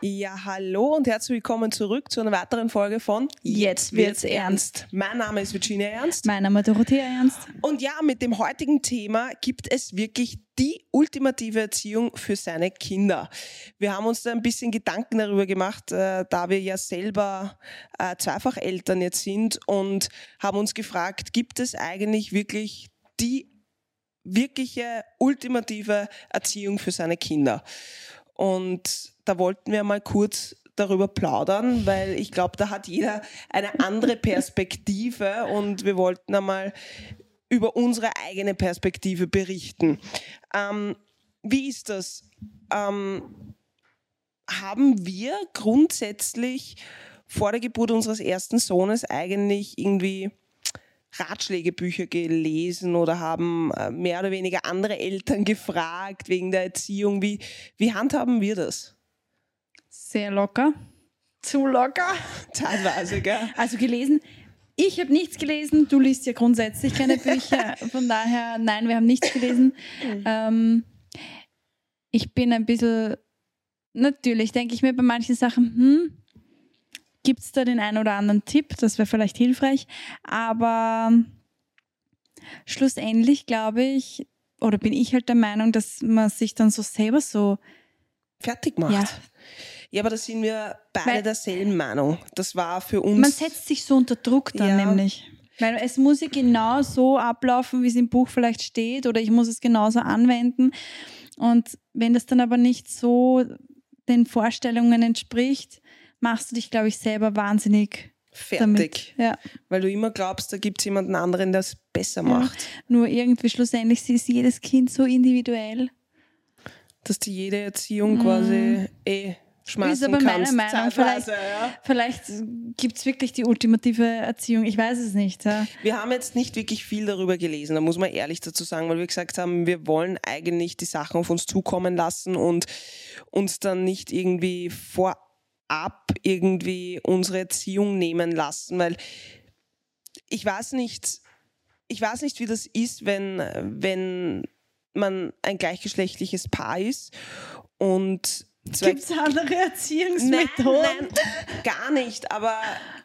Ja, hallo und herzlich willkommen zurück zu einer weiteren Folge von Jetzt wird's ernst. Mein Name ist Virginia Ernst. Mein Name ist Dorothea Ernst. Und ja, mit dem heutigen Thema gibt es wirklich die ultimative Erziehung für seine Kinder. Wir haben uns da ein bisschen Gedanken darüber gemacht, äh, da wir ja selber äh, Zweifacheltern jetzt sind und haben uns gefragt, gibt es eigentlich wirklich die wirkliche ultimative Erziehung für seine Kinder? Und da wollten wir mal kurz darüber plaudern, weil ich glaube, da hat jeder eine andere Perspektive und wir wollten einmal über unsere eigene Perspektive berichten. Ähm, wie ist das? Ähm, haben wir grundsätzlich vor der Geburt unseres ersten Sohnes eigentlich irgendwie Ratschlägebücher gelesen oder haben äh, mehr oder weniger andere Eltern gefragt wegen der Erziehung. Wie, wie handhaben wir das? Sehr locker. Zu locker. Teilweise, gell? Also gelesen. Ich habe nichts gelesen. Du liest ja grundsätzlich keine Bücher. Von daher, nein, wir haben nichts gelesen. Ähm, ich bin ein bisschen, natürlich denke ich mir bei manchen Sachen, hm, gibt es da den einen oder anderen Tipp? Das wäre vielleicht hilfreich. Aber schlussendlich glaube ich, oder bin ich halt der Meinung, dass man sich dann so selber so fertig macht. Ja. Ja, aber da sind wir beide Weil- derselben Meinung. Das war für uns. Man setzt sich so unter Druck dann Ja. nämlich. Weil es muss ja genau so ablaufen, wie es im Buch vielleicht steht, oder ich muss es genauso anwenden. Und wenn das dann aber nicht so den Vorstellungen entspricht, machst du dich, glaube ich, selber wahnsinnig fertig. damit. Ja. Weil du immer glaubst, da gibt es jemanden anderen, der es besser macht. Nur irgendwie schlussendlich ist jedes Kind so individuell. Dass du jede Erziehung quasi eh schmeißen Ist aber meine kannst. Meinung, zeitweise, ja. Vielleicht gibt es wirklich die ultimative Erziehung. Ich weiß es nicht. Ja. Wir haben jetzt nicht wirklich viel darüber gelesen, da muss man ehrlich dazu sagen, weil wir gesagt haben, wir wollen eigentlich die Sachen auf uns zukommen lassen und uns dann nicht irgendwie vorab irgendwie unsere Erziehung nehmen lassen, weil ich weiß nicht, ich weiß nicht, wie das ist, wenn, wenn man ein gleichgeschlechtliches Paar ist und Gibt es andere Nein, Erziehungsmethoden? nein, gar nicht. Aber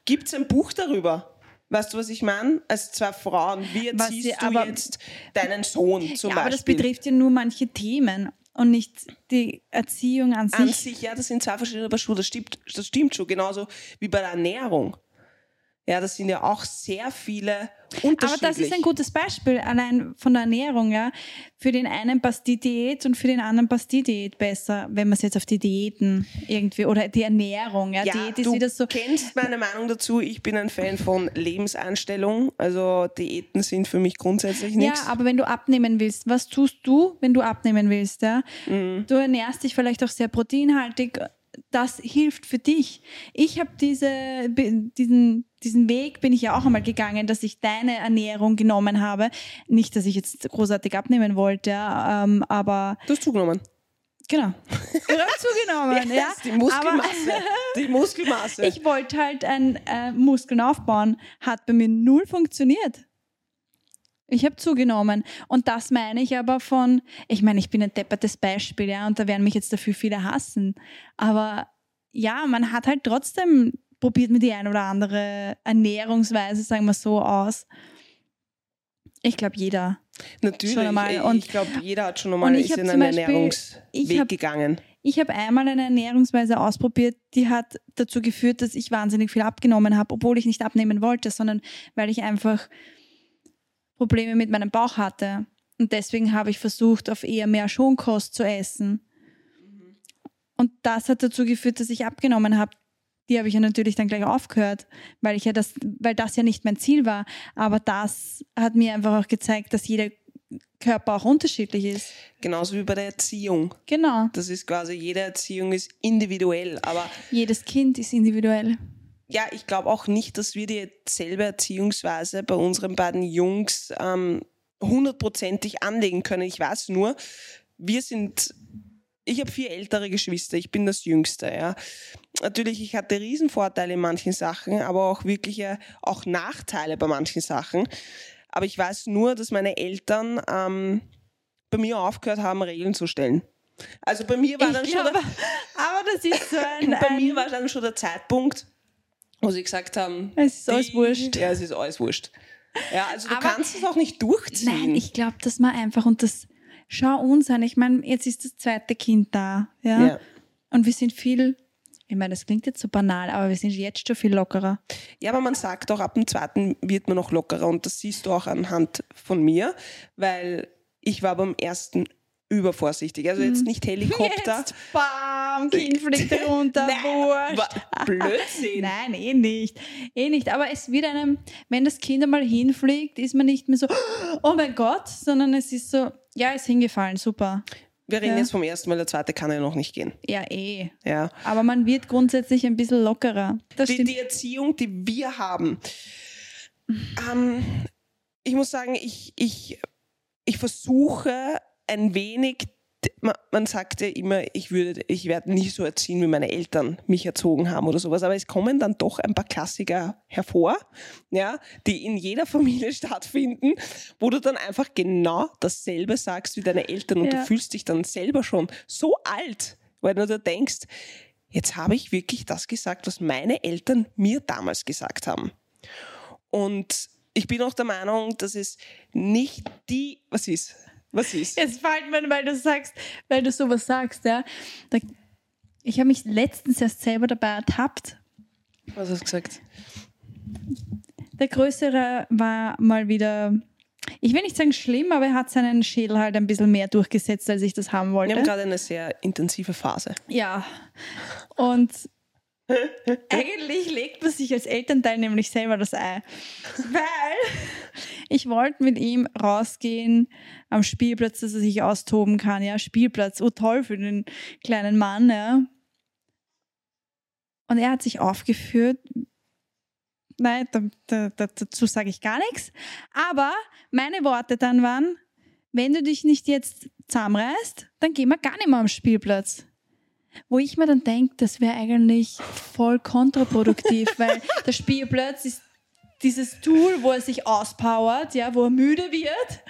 gibt es ein Buch darüber? Weißt du, was ich meine? Als zwei Frauen, wie erziehst sie- du jetzt deinen Sohn zum ja, aber das Beispiel? betrifft ja nur manche Themen und nicht die Erziehung an sich. An sich, ja, das sind zwei verschiedene Paar Schuhe. Das stimmt, das stimmt schon. Genauso wie bei der Ernährung. Ja, das sind ja auch sehr viele aber unterschiedlich. das ist ein gutes Beispiel, allein von der Ernährung, ja. Für den einen passt die Diät und für den anderen passt die Diät besser, wenn man es jetzt auf die Diäten irgendwie, oder die Ernährung, ja. ja, Diät ist du wieder so, kennst meine Meinung dazu. Ich bin ein Fan von Lebenseinstellung. Also Diäten sind für mich grundsätzlich nichts. Ja, aber wenn du abnehmen willst, was tust du, wenn du abnehmen willst? Ja? Mhm. Du ernährst dich vielleicht auch sehr proteinhaltig. Das hilft für dich. Ich habe diese, diesen, diesen Weg bin ich ja auch einmal gegangen, dass ich deine Ernährung genommen habe. Nicht, dass ich jetzt großartig abnehmen wollte, ja, ähm, aber Du hast zugenommen. genau. Ich habe zugenommen, ja. Yes, die Muskelmasse. die Muskelmasse. Ich wollte halt ein, äh, Muskeln aufbauen, hat bei mir null funktioniert. Ich habe zugenommen. Und das meine ich aber von, ich meine, ich bin ein deppertes Beispiel, ja, und da werden mich jetzt dafür viele hassen. Aber ja, man hat halt trotzdem probiert mir die ein oder andere Ernährungsweise, sagen wir so, aus. Ich glaube, jeder. Natürlich. Schon einmal. ich- Und- ich glaube, jeder hat schon einmal ist in einen Beispiel- Ernährungsweg ich hab- gegangen. Ich habe einmal eine Ernährungsweise ausprobiert, die hat dazu geführt, dass ich wahnsinnig viel abgenommen habe, obwohl ich nicht abnehmen wollte, sondern weil ich einfach Probleme mit meinem Bauch hatte. Und deswegen habe ich versucht, auf eher mehr Schonkost zu essen. Und das hat dazu geführt, dass ich abgenommen habe. Die habe ich ja natürlich dann gleich aufgehört, weil ich ja das, weil das ja nicht mein Ziel war. Aber das hat mir einfach auch gezeigt, dass jeder Körper auch unterschiedlich ist. Genauso wie bei der Erziehung. Genau. Das ist quasi, jede Erziehung ist individuell. Aber Jedes Kind ist individuell. Ja, ich glaube auch nicht, dass wir dieselbe Erziehungsweise bei unseren beiden Jungs ähm, hundertprozentig anlegen können. Ich weiß nur, wir sind, ich habe vier ältere Geschwister, ich bin das Jüngste, ja. Natürlich, ich hatte Riesenvorteile in manchen Sachen, aber auch wirkliche, auch Nachteile bei manchen Sachen. Aber ich weiß nur, dass meine Eltern ähm, bei mir aufgehört haben, Regeln zu stellen. Also bei mir war Ich dann schon glaube, der, aber das ist so ein. bei ein mir war dann schon der Zeitpunkt, wo sie gesagt haben, Es ist alles wurscht. Ja, es ist alles wurscht. Ja, also du Aber- kannst es auch nicht durchziehen. Nein, ich glaube, dass man einfach und das schau uns an. Ich meine, jetzt ist das zweite Kind da, ja? ja. Und wir sind viel. Ich meine, das klingt jetzt so banal, aber wir sind jetzt schon viel lockerer. ja, aber man sagt auch, ab dem zweiten wird man noch lockerer und das siehst du auch anhand von mir, weil ich war beim ersten übervorsichtig. Also jetzt nicht Helikopter. Jetzt, bam, Kind fliegt runter, Nein, wurscht. Blödsinn. Nein, eh nicht. Eh nicht. Aber es wird einem, wenn das Kind einmal hinfliegt, ist man nicht mehr so, oh mein Gott, sondern es ist so, ja, ist hingefallen, super. Wir reden Ja. jetzt vom ersten, weil der zweite kann ja noch nicht gehen. Ja, eh. Ja. Aber man wird grundsätzlich ein bisschen lockerer. Das die, die Erziehung, die wir haben. Ähm, ich muss sagen, ich, ich, ich versuche ein wenig, man, sagt ja immer, ich, würde, ich werde nicht so erziehen, wie meine Eltern mich erzogen haben oder sowas, aber es kommen dann doch ein paar Klassiker hervor, ja, die in jeder Familie stattfinden, wo du dann einfach genau dasselbe sagst wie deine Eltern und Ja. du fühlst dich dann selber schon so alt, weil du da denkst, jetzt habe ich wirklich das gesagt, was meine Eltern mir damals gesagt haben. Und ich bin auch der Meinung, dass es nicht die, was ist, was ist? Jetzt fällt mir, weil du sagst, weil du sowas sagst, ja. Da, ich habe mich letztens erst selber dabei ertappt. Was hast du gesagt? Der Größere war mal wieder, ich will nicht sagen schlimm, aber er hat seinen Schädel halt ein bisschen mehr durchgesetzt, als ich das haben Wir haben wollte. gerade eine sehr intensive Phase. Ja. Und eigentlich legt man sich als Elternteil nämlich selber das Ei. Weil ich wollte mit ihm rausgehen am Spielplatz, dass er sich austoben kann. Ja, Spielplatz, oh toll für den kleinen Mann, ja. Und er hat sich aufgeführt. Nein, da, da, da, dazu sage ich gar nichts. Aber meine Worte dann waren, wenn du dich nicht jetzt zusammenreißt, dann gehen wir gar nicht mehr am Spielplatz. Wo ich mir dann denke, das wäre eigentlich voll kontraproduktiv, weil der Spielplatz ist dieses Tool, wo er sich auspowert, ja, wo er müde wird.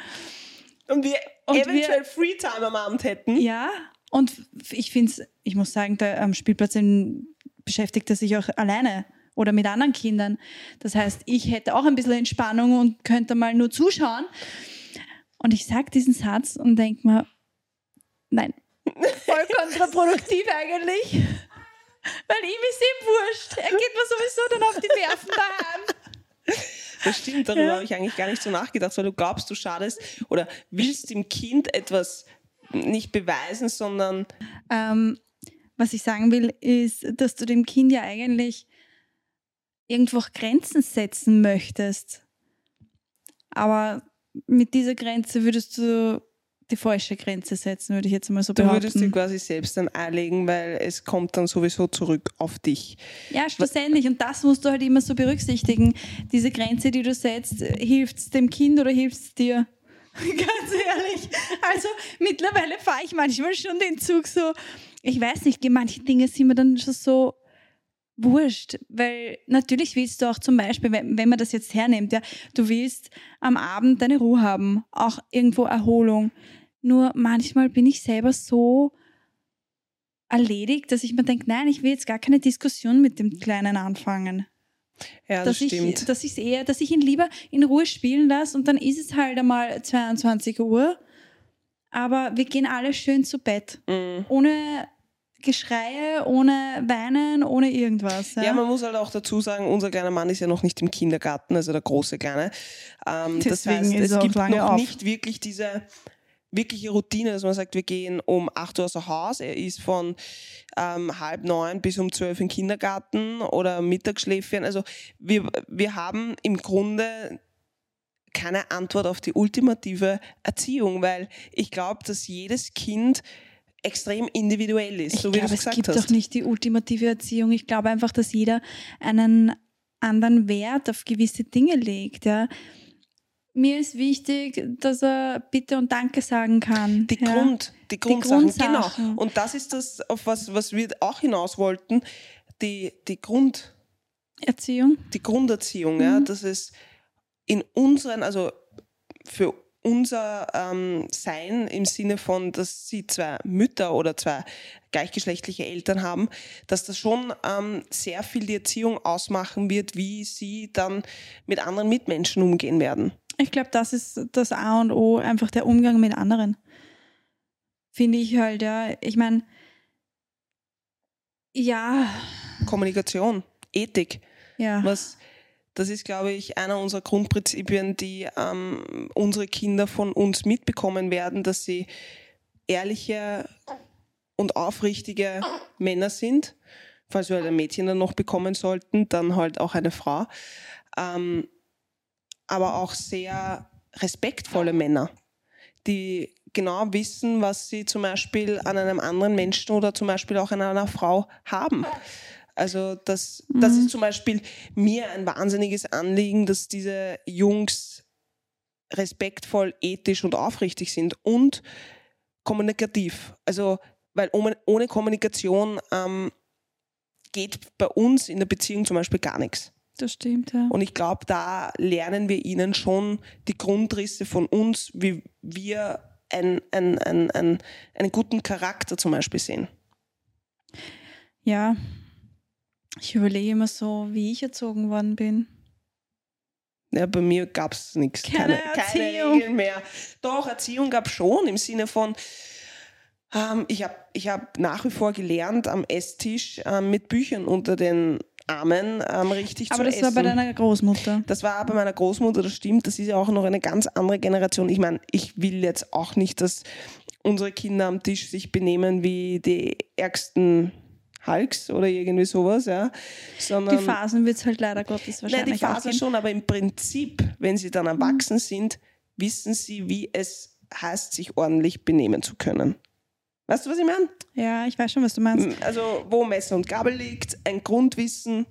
Und wir Und eventuell Freetime am Abend hätten. Ja, und ich finde es, ich muss sagen, der am Spielplatz beschäftigt er sich auch alleine oder mit anderen Kindern. Das heißt, ich hätte auch ein bisschen Entspannung und könnte mal nur zuschauen. Und ich sage diesen Satz und denke mir, nein, voll kontraproduktiv eigentlich. Weil ihm ist ihm wurscht. Er geht mir sowieso dann auf die Nerven daheim. Das stimmt, darüber Ja. habe ich eigentlich gar nicht so nachgedacht, weil du glaubst, du schadest oder willst dem Kind etwas nicht beweisen, sondern Ähm, was ich sagen will, ist, dass du dem Kind ja eigentlich irgendwo auch Grenzen setzen möchtest. Aber mit dieser Grenze würdest du die falsche Grenze setzen, würde ich jetzt mal so du würdest behaupten. quasi selbst ein Ei legen, weil es kommt dann sowieso zurück auf dich. Ja, schlussendlich. Und das musst du halt immer so berücksichtigen. Diese Grenze, die du setzt, hilft es dem Kind oder hilft es dir? Ganz ehrlich. Also mittlerweile fahre ich manchmal schon den Zug so, ich weiß nicht, manche Dinge sind mir dann schon so wurscht, weil natürlich willst du auch zum Beispiel, wenn, wenn man das jetzt hernimmt, ja, du willst am Abend deine Ruhe haben, auch irgendwo Erholung. Nur manchmal bin ich selber so erledigt, dass ich mir denke, nein, ich will jetzt gar keine Diskussion mit dem Kleinen anfangen. Ja, das dass stimmt. ich, dass ich eher, dass ich ihn lieber in Ruhe spielen lasse und dann ist es halt einmal 22 Uhr. Aber wir gehen alle schön zu Bett. Mhm. Ohne Geschreie, ohne Weinen, ohne irgendwas. Ja, Ja, man muss halt auch dazu sagen, unser kleiner Mann ist ja noch nicht im Kindergarten, also der große Kleine. Ähm, das Deswegen heißt, ist es auch gibt lange noch auf. nicht wirklich diese wirkliche Routine, dass man sagt, wir gehen um 8 Uhr außer Haus, er ist von ähm, halb neun bis um zwölf im Kindergarten oder Mittagsschläfchen. Also wir, wir haben im Grunde keine Antwort auf die ultimative Erziehung, weil ich glaube, dass jedes Kind extrem individuell ist, ich so wie du glaube, es es gesagt gibt hast. doch nicht die ultimative Erziehung. Ich glaube einfach, dass jeder einen anderen Wert auf gewisse Dinge legt. Ja. Mir ist wichtig, dass er Bitte und Danke sagen kann. Die, ja. Grund, die Grundsachen, Grundsachen. genau. Und das ist das, auf was, was wir auch hinaus wollten, die, die, Grund, Erziehung. die Grunderziehung, ja, Mhm. dass es in unseren, also für unser ähm, Sein im Sinne von, dass sie zwei Mütter oder zwei gleichgeschlechtliche Eltern haben, dass das schon ähm, sehr viel die Erziehung ausmachen wird, wie sie dann mit anderen Mitmenschen umgehen werden. Ich glaube, das ist das A und O, einfach der Umgang mit anderen. Finde ich halt, ja. Ich meine, ja. Kommunikation, Ethik. Ja. Was, das ist, glaube ich, einer unserer Grundprinzipien, die ähm, unsere Kinder von uns mitbekommen werden, dass sie ehrliche und aufrichtige Männer sind. Falls wir halt ein Mädchen dann noch bekommen sollten, dann halt auch eine Frau. Ähm, aber auch sehr respektvolle Männer, die genau wissen, was sie zum Beispiel an einem anderen Menschen oder zum Beispiel auch an einer Frau haben. Also das, das ist zum Beispiel mir ein wahnsinniges Anliegen, dass diese Jungs respektvoll, ethisch und aufrichtig sind und kommunikativ. Also weil ohne, ohne Kommunikation ähm, geht bei uns in der Beziehung zum Beispiel gar nichts. Das stimmt, ja. Und ich glaube, da lernen wir ihnen schon die Grundrisse von uns, wie wir ein, ein, ein, ein, einen guten Charakter zum Beispiel sehen. Ja, ich überlege immer so, wie ich erzogen worden bin. Ja, bei mir gab es nichts. Keine keine Erziehung. Regeln mehr. Doch, Erziehung gab es schon im Sinne von, ähm, ich habe ich hab nach wie vor gelernt, am Esstisch ähm, mit Büchern unter den Armen ähm, richtig Aber zu das essen. war bei deiner Großmutter. Das war bei meiner Großmutter, das stimmt. Das ist ja auch noch eine ganz andere Generation. Ich meine, ich will jetzt auch nicht, dass unsere Kinder am Tisch sich benehmen wie die ärgsten Hulks oder irgendwie sowas, ja. Sondern, Die Phasen wird es halt leider Gottes Nein, wahrscheinlich die auch Phase geben. schon, aber im Prinzip, wenn sie dann erwachsen sind, wissen sie, wie es heißt, sich ordentlich benehmen zu können. Weißt du, was ich meine? Ja, ich weiß schon, was du meinst. Also, wo Messer und Gabel liegt, ein Grundwissen.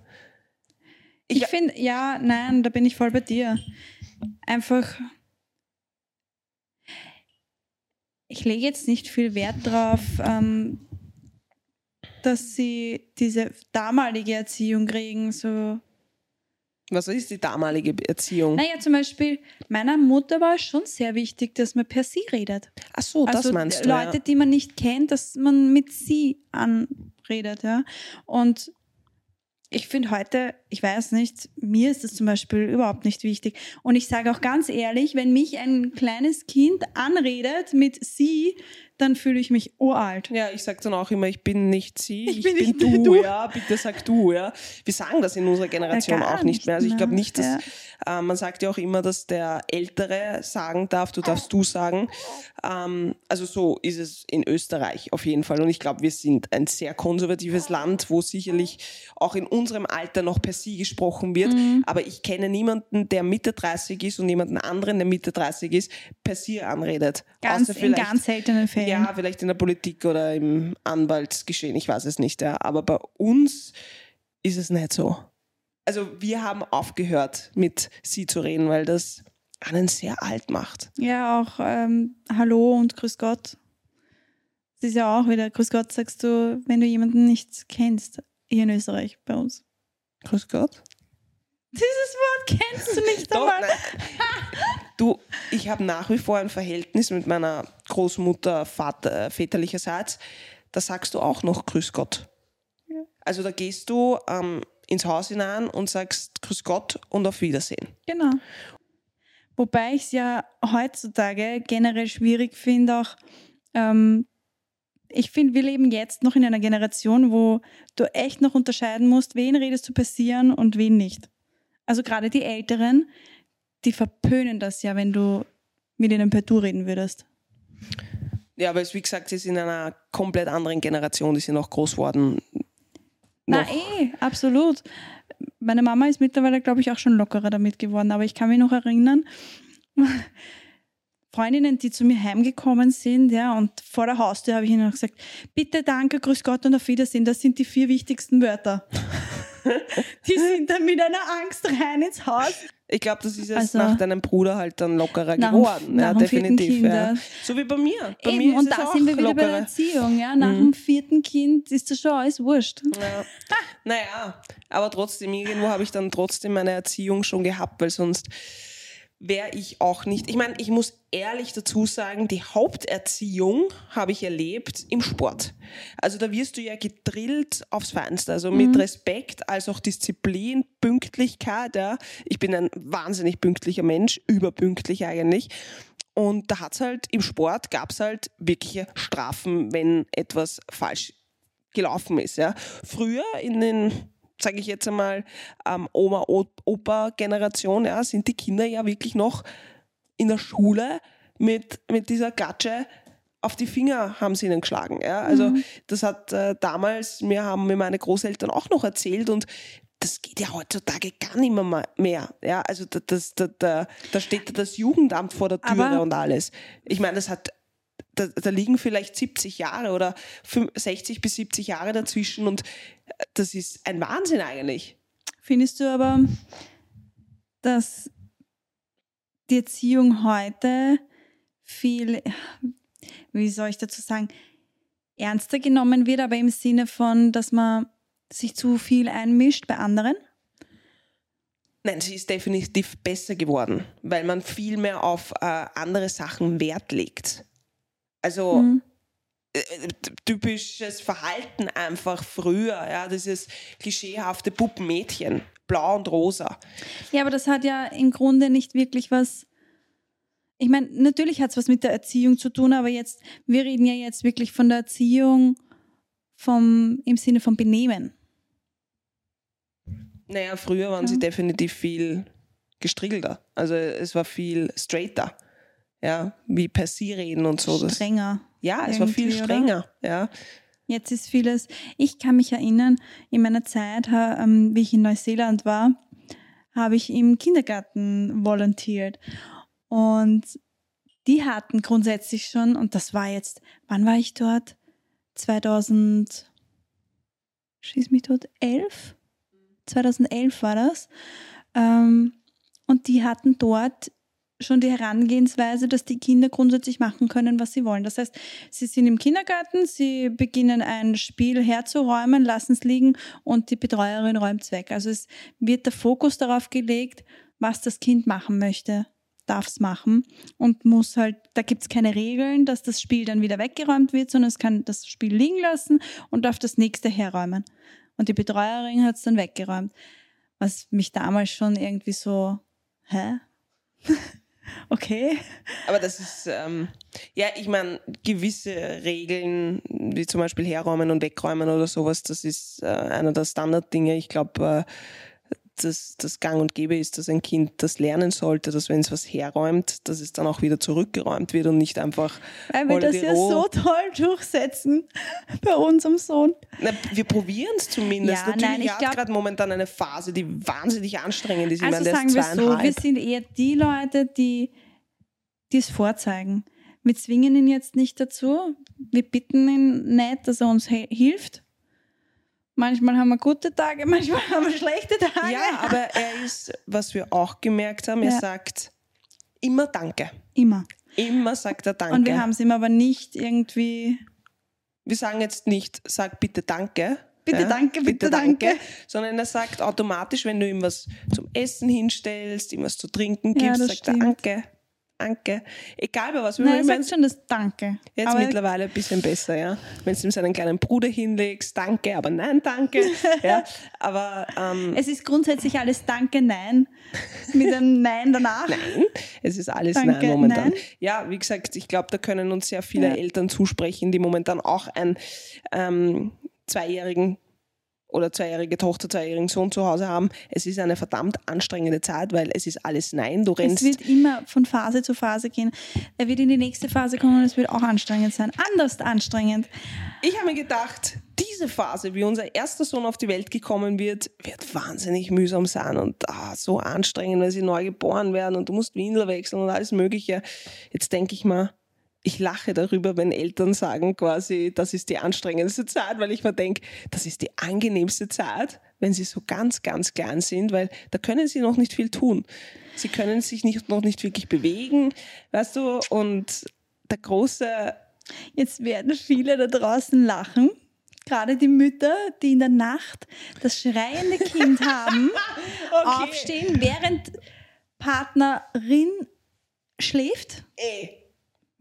Ich Ich- finde, ja, nein, da bin ich voll bei dir. Einfach, ich lege jetzt nicht viel Wert drauf, ähm, dass sie diese damalige Erziehung kriegen. So. Was ist die damalige Erziehung? Naja, zum Beispiel, meiner Mutter war es schon sehr wichtig, dass man per sie redet. Ach so, das also meinst du. Leute, ja. die man nicht kennt, dass man mit sie anredet, ja. Und ich finde heute, ich weiß nicht, mir ist das zum Beispiel überhaupt nicht wichtig. Und ich sage auch ganz ehrlich, wenn mich ein kleines Kind anredet mit sie, dann fühle ich mich uralt. Ja, ich sag dann auch immer, ich bin nicht sie, ich, bin bin, nicht du, du. ja, bitte sag du, ja. Wir sagen das in unserer Generation Ja, auch nicht mehr. Also ich glaube nicht, dass, äh, man sagt ja auch immer, dass der Ältere sagen darf, du darfst du sagen. Ähm, also so ist es in Österreich auf jeden Fall. Und ich glaube, wir sind ein sehr konservatives Land, wo sicherlich auch in unserem Alter noch per sie gesprochen wird. Mhm. Aber ich kenne niemanden, der Mitte 30 ist und jemanden anderen, der Mitte 30 ist, per sie anredet. Ganz, in ganz seltenen Fällen. Ja, vielleicht in der Politik oder im Anwaltsgeschehen, ich weiß es nicht. Ja. Aber bei uns ist es nicht so. Also wir haben aufgehört, mit sie zu reden, weil das einen sehr alt macht. Ja, auch ähm, Hallo und Grüß Gott. Das ist ja auch wieder, Grüß Gott sagst du, wenn du jemanden nicht kennst, hier in Österreich bei uns. Grüß Gott. Dieses Wort kennst du nicht Doch, einmal. nein. Du, ich habe nach wie vor ein Verhältnis mit meiner Großmutter Vater, väterlicherseits. Da sagst du auch noch Grüß Gott. Also da gehst du ähm, ins Haus hinein und sagst Grüß Gott und auf Wiedersehen. Genau. Wobei ich es ja heutzutage generell schwierig finde, auch ähm, ich finde, wir leben jetzt noch in einer Generation, wo du echt noch unterscheiden musst, wen redest du passieren und wen nicht. Also gerade die Älteren, die verpönen das ja, wenn du mit ihnen per Du reden würdest. Ja, aber es, wie gesagt, sie sind in einer komplett anderen Generation, die sind auch groß geworden. Na Noch. eh, absolut. Meine Mama ist mittlerweile, glaube ich, auch schon lockerer damit geworden, aber ich kann mich noch erinnern, Freundinnen, die zu mir heimgekommen sind, ja, und vor der Haustür habe ich ihnen noch gesagt, bitte, danke, grüß Gott und auf Wiedersehen, das sind die vier wichtigsten Wörter. die sind dann mit einer Angst rein ins Haus. Ich glaube, das ist jetzt Also- nach deinem Bruder halt dann lockerer Nach geworden. nach ja, definitiv. Kind, ja. So wie bei mir. Bei Eben, mir und da sind wir wieder bei der. Erziehung, ja. Nach dem vierten Kind ist das schon alles wurscht. Ja. Naja, aber trotzdem, irgendwo habe ich dann trotzdem meine Erziehung schon gehabt, weil sonst wäre ich auch nicht. Ich meine, ich muss ehrlich dazu sagen, die Haupterziehung habe ich erlebt im Sport. Also da wirst du ja gedrillt aufs Feinste, also mit Respekt als auch Disziplin, Pünktlichkeit. Ja. Ich bin ein wahnsinnig pünktlicher Mensch, überpünktlich eigentlich. Und da hat's halt im Sport gab's halt wirkliche Strafen, wenn etwas falsch gelaufen ist. Ja. Früher in den sage ich jetzt einmal, ähm, Oma-Opa-Generation, ja, sind die Kinder ja wirklich noch in der Schule mit, mit dieser Gatsche auf die Finger haben sie ihnen geschlagen. Ja? Also mhm. das hat äh, damals, mir haben mir meine Großeltern auch noch erzählt und das geht ja heutzutage gar nicht mehr. mehr ja? Also da, das, da, da, da steht das Jugendamt vor der Türe Aber und alles. Ich meine, das hat da, da, liegen vielleicht 70 Jahre oder 60 bis 70 Jahre dazwischen und das ist ein Wahnsinn eigentlich. Findest du aber, dass die Erziehung heute viel, wie soll ich dazu sagen, ernster genommen wird, aber im Sinne von, dass man sich zu viel einmischt bei anderen? Nein, sie ist definitiv besser geworden, weil man viel mehr auf äh, andere Sachen Wert legt. Also mhm. Typisches Verhalten einfach früher, ja, dieses klischeehafte Puppenmädchen, blau und rosa. Ja, aber das hat ja im Grunde nicht wirklich was. Ich meine, natürlich hat es was mit der Erziehung zu tun, aber jetzt, wir reden ja jetzt wirklich von der Erziehung vom, im Sinne von Benehmen. Naja, früher waren ja. sie definitiv viel gestriegelter. Also es war viel straighter ja, wie per sie reden und so. Strenger. Ja, es war viel strenger, oder? ja. Jetzt ist vieles, ich kann mich erinnern, in meiner Zeit, ähm, wie ich in Neuseeland war, habe ich im Kindergarten volontiert. Und die hatten grundsätzlich schon, und das war jetzt, wann war ich dort? 2000, schieß mich dort, 11? 2011 war das. Ähm, und die hatten dort schon die Herangehensweise, dass die Kinder grundsätzlich machen können, was sie wollen. Das heißt, sie sind im Kindergarten, sie beginnen ein Spiel herzuräumen, lassen es liegen und die Betreuerin räumt es weg. Also es wird der Fokus darauf gelegt, was das Kind machen möchte, darf es machen und muss halt, da gibt es keine Regeln, dass das Spiel dann wieder weggeräumt wird, sondern es kann das Spiel liegen lassen und darf das nächste herräumen. Und die Betreuerin hat es dann weggeräumt. Was mich damals schon irgendwie so, hä? Okay. Aber das ist, ähm, ja, ich meine, gewisse Regeln, wie zum Beispiel herräumen und wegräumen oder sowas, das ist äh, einer der Standarddinge. Ich glaube, äh, dass das Gang und Gäbe ist, dass ein Kind das lernen sollte, dass wenn es was herräumt, dass es dann auch wieder zurückgeräumt wird und nicht einfach. Weil wir das ja so toll durchsetzen bei unserem Sohn. Na, wir probieren es zumindest. Ja, Natürlich nein, hat gerade momentan eine Phase, die wahnsinnig anstrengend ist. Ich also meine, sagen wir so, wir sind eher die Leute, die die es vorzeigen. Wir zwingen ihn jetzt nicht dazu. Wir bitten ihn nicht, dass er uns hilft. Manchmal haben wir gute Tage, manchmal haben wir schlechte Tage. Ja, aber er ist, was wir auch gemerkt haben, er ja. sagt immer Danke. Immer. Immer sagt er Danke. Und wir haben es ihm aber nicht irgendwie. Wir sagen jetzt nicht, sag bitte Danke. Bitte ja, danke, bitte, bitte danke. danke. Sondern er sagt automatisch, wenn du ihm was zum Essen hinstellst, ihm was zu trinken gibst, ja, sagt er Danke. Danke. Egal bei was. Nein, er sagt schon das Danke. Jetzt mittlerweile ein bisschen besser, ja. Wenn du ihm seinen kleinen Bruder hinlegst, Danke, aber nein, Danke. ja, aber ähm, es ist grundsätzlich alles Danke, Nein mit einem Nein danach. Nein, es ist alles danke, Nein momentan. Nein. Ja, wie gesagt, ich glaube, da können uns sehr viele ja. Eltern zusprechen, die momentan auch einen ähm, zweijährigen oder zweijährige Tochter, zweijährigen Sohn zu Hause haben. Es ist eine verdammt anstrengende Zeit, weil es ist alles Nein. Du rennst. Es wird immer von Phase zu Phase gehen. Er wird in die nächste Phase kommen und es wird auch anstrengend sein. Anders anstrengend. Ich habe mir gedacht, diese Phase, wie unser erster Sohn auf die Welt gekommen wird, wird wahnsinnig mühsam sein und ah, so anstrengend, weil sie neu geboren werden und du musst Windel wechseln und alles Mögliche. Jetzt denke ich mal, ich lache darüber, wenn Eltern sagen quasi, das ist die anstrengendste Zeit, weil ich mir denke, das ist die angenehmste Zeit, wenn sie so ganz, ganz klein sind, weil da können sie noch nicht viel tun. Sie können sich nicht, noch nicht wirklich bewegen, weißt du, und der große... Jetzt werden viele da draußen lachen, gerade die Mütter, die in der Nacht das schreiende Kind haben, okay. aufstehen, während Partnerin schläft? Ey,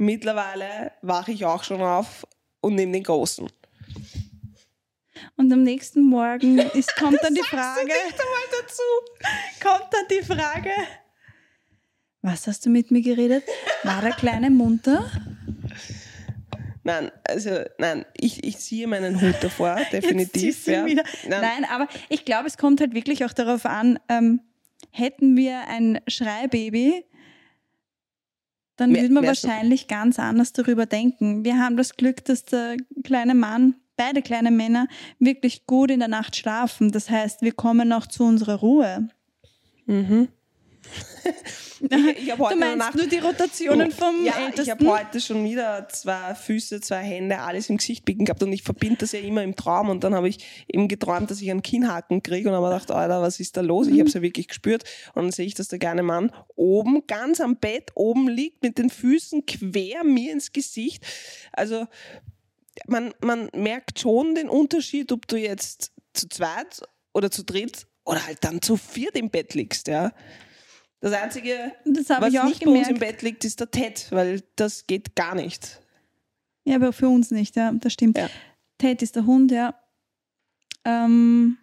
mittlerweile wache ich auch schon auf und nehme den Großen. Und am nächsten Morgen ist, kommt dann die Frage, kommt dann die Frage, was hast du mit mir geredet? War der Kleine munter? Nein, also nein, ich, ich ziehe meinen Hut davor, definitiv. Ja. wieder. Nein, Nein, aber ich glaube, es kommt halt wirklich auch darauf an, ähm, hätten wir ein Schreibaby, dann Mehr- würde man wahrscheinlich ganz anders darüber denken. Wir haben das Glück, dass der kleine Mann, beide kleine Männer, wirklich gut in der Nacht schlafen. Das heißt, wir kommen auch zu unserer Ruhe. ich, ich habe heute Du meinst nur die Rotationen vom ja, ich Ältesten? habe heute schon wieder zwei Füße, zwei Hände, alles im Gesicht biegen gehabt und ich verbinde das ja immer im Traum und dann habe ich eben geträumt, dass ich einen Kinnhaken kriege und habe gedacht, Alter, was ist da los? Ich habe es ja wirklich gespürt und dann sehe ich, dass der kleine Mann oben, ganz am Bett oben liegt mit den Füßen quer mir ins Gesicht. Also man, man merkt schon den Unterschied, ob du jetzt zu zweit oder zu dritt oder halt dann zu viert im Bett liegst, ja. Das Einzige, das was nicht bei uns im gemerkt. Bett liegt, ist der Ted, weil das geht gar nicht. Ja, aber für uns nicht, ja, das stimmt. Ja. Ted ist der Hund, ja. Ähm,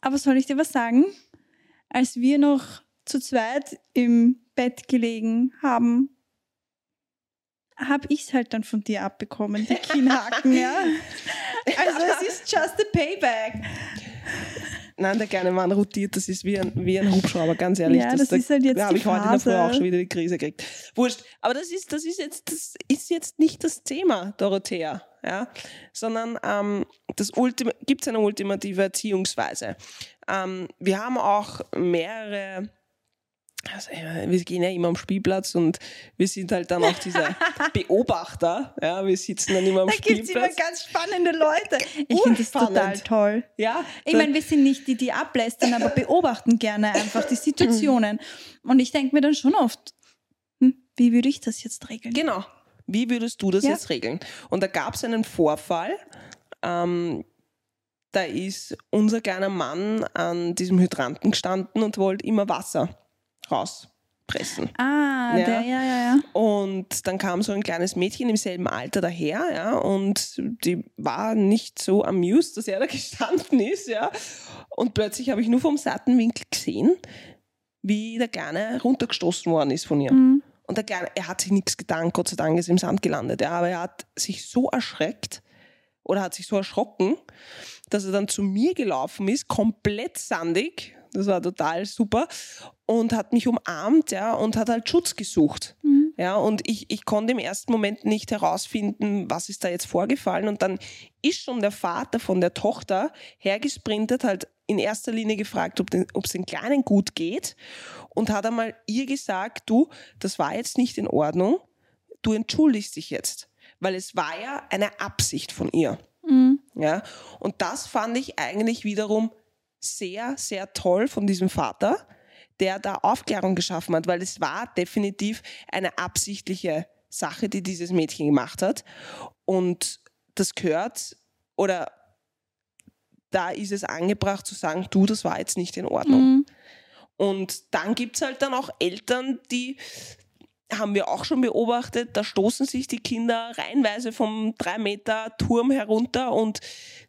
aber soll ich dir was sagen? Als wir noch zu zweit im Bett gelegen haben, habe ich es halt dann von dir abbekommen, die Kinnhaken, ja. Also es ist just a payback. Nein, der kleine Mann rotiert, das ist wie ein, wie ein Hubschrauber, ganz ehrlich. Ja, das ist halt jetzt Da habe ich heute in der Früh Phase. auch schon wieder die Krise gekriegt. Wurscht. Aber das ist, das ist, jetzt, das ist jetzt nicht das Thema, Dorothea. Ja? Sondern ähm, das gibt es eine ultimative Erziehungsweise. Ähm, wir haben auch mehrere also, wir gehen ja immer am Spielplatz und wir sind halt dann auch diese Beobachter. Ja, wir sitzen dann immer am Da gibt es immer Spielplatz. ganz spannende Leute. Ich finde das total toll. Ja, Ich da- meine, wir sind nicht die, die ablästern, aber beobachten gerne einfach die Situationen. Und ich denke mir dann schon oft, hm, wie würde ich das jetzt regeln? Genau. Wie würdest du das Ja. jetzt regeln? Und da gab es einen Vorfall. Ähm, da ist unser kleiner Mann an diesem Hydranten gestanden und wollte immer Wasser rauspressen. Ah, Ja. der, ja, ja, ja. Und dann kam so ein kleines Mädchen im selben Alter daher, ja, und die war nicht so amused, dass er da gestanden ist, ja. Und plötzlich habe ich nur vom Seitenwinkel gesehen, wie der Kleine runtergestoßen worden ist von ihr. Mhm. Und der Kleine, er hat sich nichts getan, Gott sei Dank ist er im Sand gelandet, ja, aber er hat sich so erschreckt oder hat sich so erschrocken, dass er dann zu mir gelaufen ist, komplett sandig, das war total super, und hat mich umarmt, ja, und hat halt Schutz gesucht. Mhm. Ja, und ich, ich konnte im ersten Moment nicht herausfinden, was ist da jetzt vorgefallen. Und dann ist schon der Vater von der Tochter hergesprintet, halt in erster Linie gefragt, ob den- ob es den Kleinen gut geht und hat einmal ihr gesagt, du, das war jetzt nicht in Ordnung, du entschuldigst dich jetzt, weil es war ja eine Absicht von ihr. Mhm. Ja, und das fand ich eigentlich wiederum sehr, sehr toll von diesem Vater, der da Aufklärung geschaffen hat, weil es war definitiv eine absichtliche Sache, die dieses Mädchen gemacht hat. Und das gehört oder da ist es angebracht zu sagen, du, das war jetzt nicht in Ordnung. Mhm. Und dann gibt es halt dann auch Eltern, die haben wir auch schon beobachtet, da stoßen sich die Kinder reihenweise vom 3 Meter Turm herunter und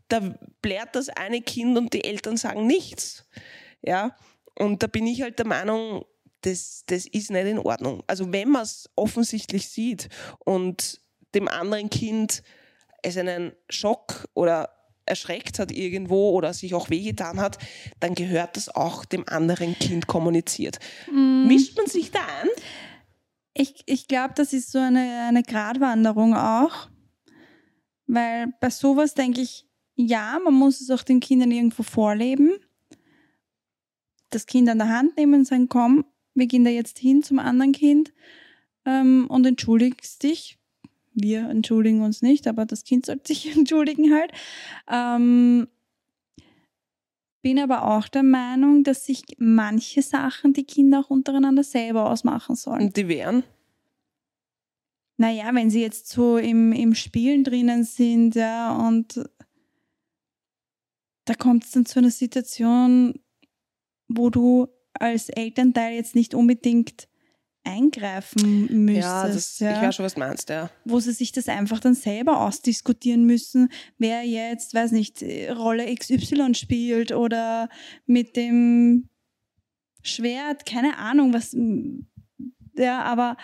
da blärt das eine Kind und die Eltern sagen nichts. Ja, und da bin ich halt der Meinung, das, das ist nicht in Ordnung. Also wenn man es offensichtlich sieht und dem anderen Kind es einen Schock oder erschreckt hat irgendwo oder sich auch wehgetan hat, dann gehört das auch dem anderen Kind kommuniziert. Mhm. Mischt man sich da ein? Ich, ich glaube, das ist so eine, eine Gratwanderung auch. Weil bei sowas denke ich, ja, man muss es auch den Kindern irgendwo vorleben. Das Kind an der Hand nehmen und sagen, komm, wir gehen da jetzt hin zum anderen Kind ähm, und entschuldigst dich. Wir entschuldigen uns nicht, aber das Kind sollte sich entschuldigen halt. Ähm, bin aber auch der Meinung, dass sich manche Sachen die Kinder auch untereinander selber ausmachen sollen. Und die wären? Naja, wenn sie jetzt so im, im Spielen drinnen sind, ja, und da kommt es dann zu einer Situation, wo du als Elternteil jetzt nicht unbedingt eingreifen müsstest. Ja, das, ja, ich weiß schon, was du meinst, ja. wo sie sich das einfach dann selber ausdiskutieren müssen, wer jetzt, weiß nicht, Rolle XY spielt oder mit dem Schwert, keine Ahnung, was, ja, aber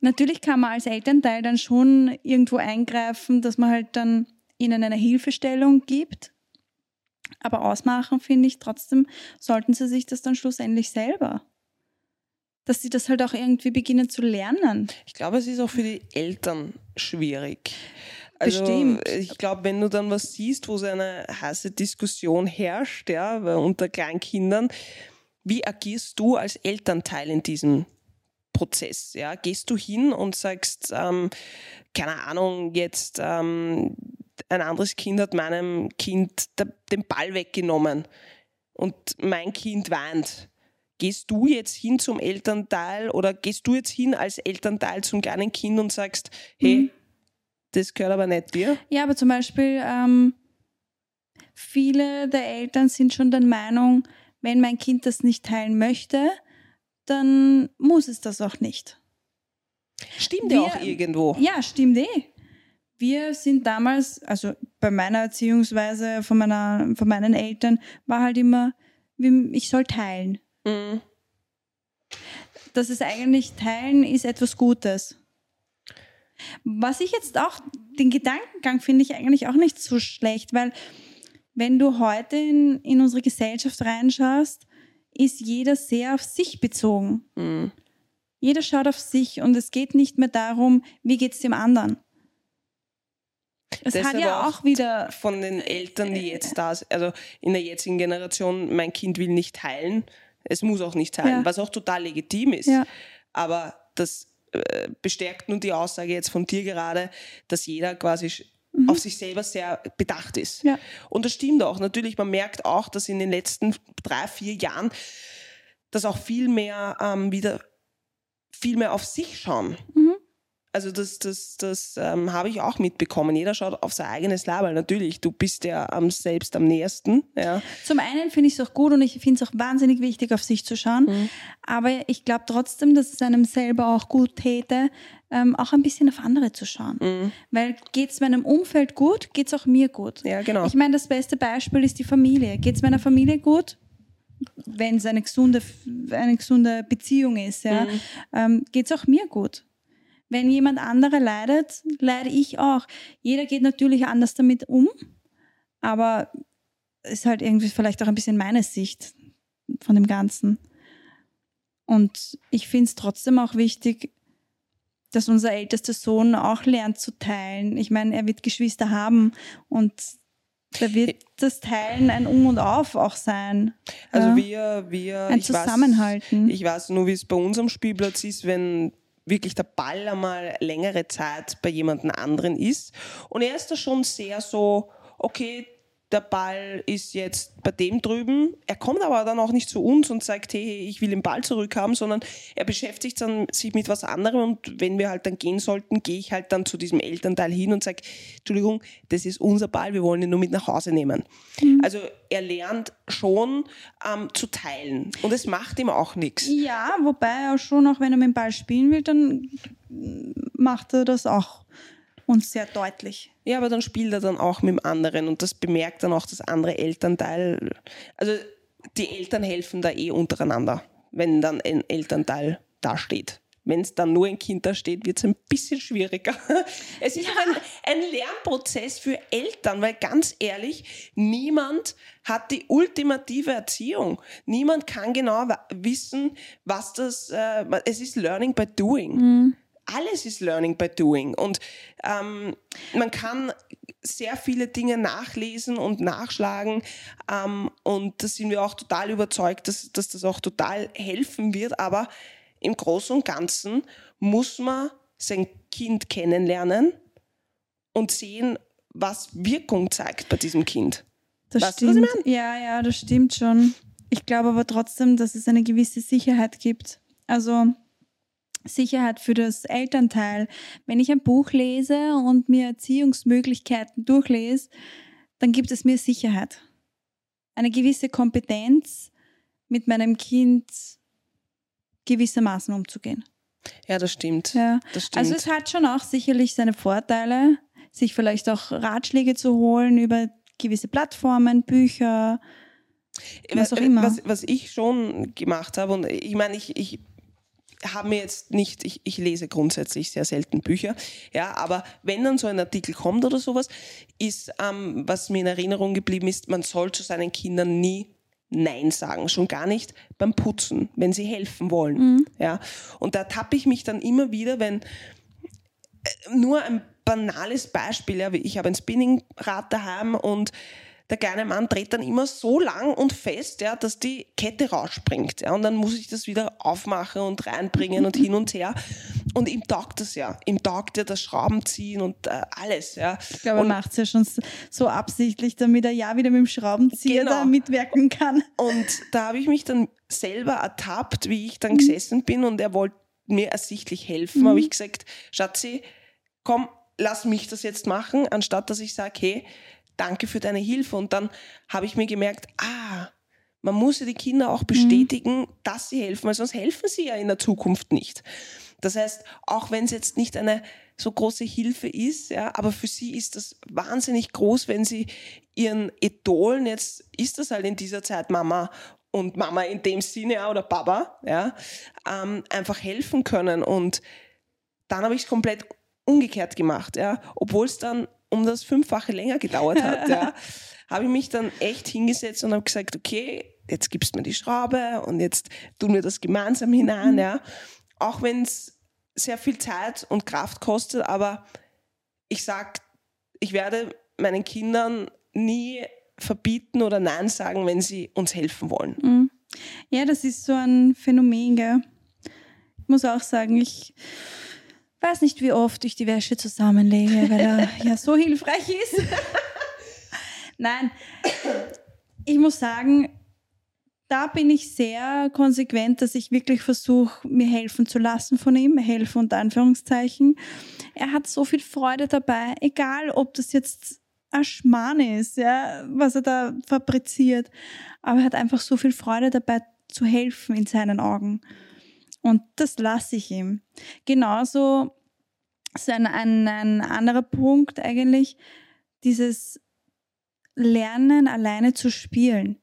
natürlich kann man als Elternteil dann schon irgendwo eingreifen, dass man halt dann ihnen eine Hilfestellung gibt. Aber ausmachen, finde ich, trotzdem sollten sie sich das dann schlussendlich selber. Dass sie das halt auch irgendwie beginnen zu lernen. Ich glaube, es ist auch für die Eltern schwierig. Also, Bestimmt. Ich glaube, wenn du dann was siehst, wo so eine heiße Diskussion herrscht, ja, unter Kleinkindern, wie agierst du als Elternteil in diesem Prozess? Ja? Gehst du hin und sagst, ähm, keine Ahnung, jetzt ähm, ein anderes Kind hat meinem Kind den Ball weggenommen und mein Kind weint. Gehst du jetzt hin zum Elternteil oder gehst du jetzt hin als Elternteil zum kleinen Kind und sagst, hey, mhm. das gehört aber nicht dir? Ja, aber zum Beispiel, ähm, viele der Eltern sind schon der Meinung, wenn mein Kind das nicht teilen möchte, dann muss es das auch nicht. Stimmt ja auch irgendwo. Ja, stimmt eh. Wir sind damals, also bei meiner Erziehungsweise von, meiner, von meinen Eltern, war halt immer, ich soll teilen. Mhm. Das ist eigentlich, teilen ist etwas Gutes. Was ich jetzt auch, den Gedankengang finde ich eigentlich auch nicht so schlecht, weil wenn du heute in, in unsere Gesellschaft reinschaust, ist jeder sehr auf sich bezogen. Mhm. Jeder schaut auf sich und es geht nicht mehr darum, wie geht es dem anderen. Es hat ja auch wieder von den Eltern, die jetzt da sind, also in der jetzigen Generation, mein Kind will nicht teilen, es muss auch nicht teilen, ja. was auch total legitim ist. Ja. Aber das äh, bestärkt nun die Aussage jetzt von dir gerade, dass jeder quasi mhm. auf sich selber sehr bedacht ist. Ja. Und das stimmt auch. Natürlich, man merkt auch, dass in den letzten drei, vier Jahren, dass auch viel mehr ähm, wieder viel mehr auf sich schauen. Mhm. Also das, das, das ähm, habe ich auch mitbekommen. Jeder schaut auf sein eigenes Label. Natürlich, du bist ja am selbst am nächsten. Ja. Zum einen finde ich es auch gut und ich finde es auch wahnsinnig wichtig, auf sich zu schauen. Mhm. Aber ich glaube trotzdem, dass es einem selber auch gut täte, ähm, auch ein bisschen auf andere zu schauen. Mhm. Weil geht es meinem Umfeld gut, geht es auch mir gut. Ja, genau. Ich meine, das beste Beispiel ist die Familie. Geht es meiner Familie gut? Wenn es eine gesunde, eine gesunde Beziehung ist, ja, mhm. ähm, geht es auch mir gut. Wenn jemand anderer leidet, leide ich auch. Jeder geht natürlich anders damit um, aber es ist halt irgendwie vielleicht auch ein bisschen meine Sicht von dem Ganzen. Und ich finde es trotzdem auch wichtig, dass unser ältester Sohn auch lernt zu teilen. Ich meine, er wird Geschwister haben und da wird das Teilen ein Um und Auf auch sein. Also wir, wir ein Zusammenhalten. Weiß, ich weiß nur, wie es bei uns am Spielplatz ist, wenn wirklich der Ball einmal längere Zeit bei jemandem anderen ist. Und er ist da schon sehr so, okay, der Ball ist jetzt bei dem drüben. Er kommt aber dann auch nicht zu uns und sagt, hey, ich will den Ball zurückhaben, sondern er beschäftigt dann sich mit was anderem und wenn wir halt dann gehen sollten, gehe ich halt dann zu diesem Elternteil hin und sage, Entschuldigung, das ist unser Ball, wir wollen ihn nur mit nach Hause nehmen. Mhm. Also er lernt schon ähm, zu teilen und es macht ihm auch nichts. Ja, wobei er schon, auch wenn er mit dem Ball spielen will, dann macht er das auch und sehr deutlich. Ja, aber dann spielt er dann auch mit dem anderen und das bemerkt dann auch das andere Elternteil. Also die Eltern helfen da eh untereinander, wenn dann ein Elternteil da steht. Wenn es dann nur ein Kind da steht, wird es ein bisschen schwieriger. Es ist ja. ein, ein Lernprozess für Eltern, weil ganz ehrlich, niemand hat die ultimative Erziehung. Niemand kann genau wissen, was das, äh, es ist Learning by Doing. Mhm alles ist Learning by Doing. Und ähm, man kann sehr viele Dinge nachlesen und nachschlagen. Ähm, und da sind wir auch total überzeugt, dass, dass das auch total helfen wird. Aber im Großen und Ganzen muss man sein Kind kennenlernen und sehen, was Wirkung zeigt bei diesem Kind. Das weißt stimmt. Du, ja, ja, das stimmt schon. Ich glaube aber trotzdem, dass es eine gewisse Sicherheit gibt. Also Sicherheit für das Elternteil. Wenn ich ein Buch lese und mir Erziehungsmöglichkeiten durchlese, dann gibt es mir Sicherheit. Eine gewisse Kompetenz, mit meinem Kind gewissermaßen umzugehen. Ja, das stimmt. Ja. Das stimmt. Also es hat schon auch sicherlich seine Vorteile, sich vielleicht auch Ratschläge zu holen über gewisse Plattformen, Bücher, was auch immer. Was, was ich schon gemacht habe, und ich meine, ich, ich habe mir jetzt nicht, ich, ich lese grundsätzlich sehr selten Bücher, ja, aber wenn dann so ein Artikel kommt oder sowas, ist, ähm, was mir in Erinnerung geblieben ist, man soll zu seinen Kindern nie Nein sagen, schon gar nicht beim Putzen, wenn sie helfen wollen. Mhm. Ja. Und da tappe ich mich dann immer wieder, wenn äh, nur ein banales Beispiel, ja, ich habe ein Spinningrad daheim und der kleine Mann dreht dann immer so lang und fest, ja, dass die Kette rausspringt. Ja, und dann muss ich das wieder aufmachen und reinbringen und hin und her. Und ihm taugt das ja. Ihm taugt ja das Schraubenziehen und äh, alles. Ja. Ich glaube, er und, macht es ja schon so absichtlich, damit er ja wieder mit dem Schraubenzieher Genau. da mitwirken kann. und da habe ich mich dann selber ertappt, wie ich Mhm. dann gesessen bin und er wollte mir ersichtlich helfen. Habe ich gesagt, Schatzi, komm, lass mich das jetzt machen, anstatt dass ich sage, hey, danke für deine Hilfe. Und dann habe ich mir gemerkt, ah, man muss ja die Kinder auch bestätigen, dass sie helfen, weil sonst helfen sie ja in der Zukunft nicht. Das heißt, auch wenn es jetzt nicht eine so große Hilfe ist, ja, aber für sie ist das wahnsinnig groß, wenn sie ihren Idolen, jetzt ist das halt in dieser Zeit Mama und Mama in dem Sinne oder Papa, ja, ähm, einfach helfen können. Und dann habe ich es komplett umgekehrt gemacht, ja, obwohl es dann um das Fünffache länger gedauert hat, ja, habe ich mich dann echt hingesetzt und habe gesagt, okay, jetzt gibst du mir die Schraube und jetzt tun wir das gemeinsam hinein, ja. Auch wenn es sehr viel Zeit und Kraft kostet, aber ich sag, ich werde meinen Kindern nie verbieten oder Nein sagen, wenn sie uns helfen wollen. Mhm. Ja, das ist so ein Phänomen, gell? Ich muss auch sagen, ich weiß nicht, wie oft ich die Wäsche zusammenlege, weil er ja so hilfreich ist. Nein, ich muss sagen, da bin ich sehr konsequent, dass ich wirklich versuche, mir helfen zu lassen von ihm, helfen unter Anführungszeichen. Er hat so viel Freude dabei, egal ob das jetzt ein Schmarrn ist, ja, was er da fabriziert, aber er hat einfach so viel Freude dabei zu helfen in seinen Augen. Und das lasse ich ihm. Genauso ist ein, ein, ein anderer Punkt eigentlich, dieses Lernen, alleine zu spielen.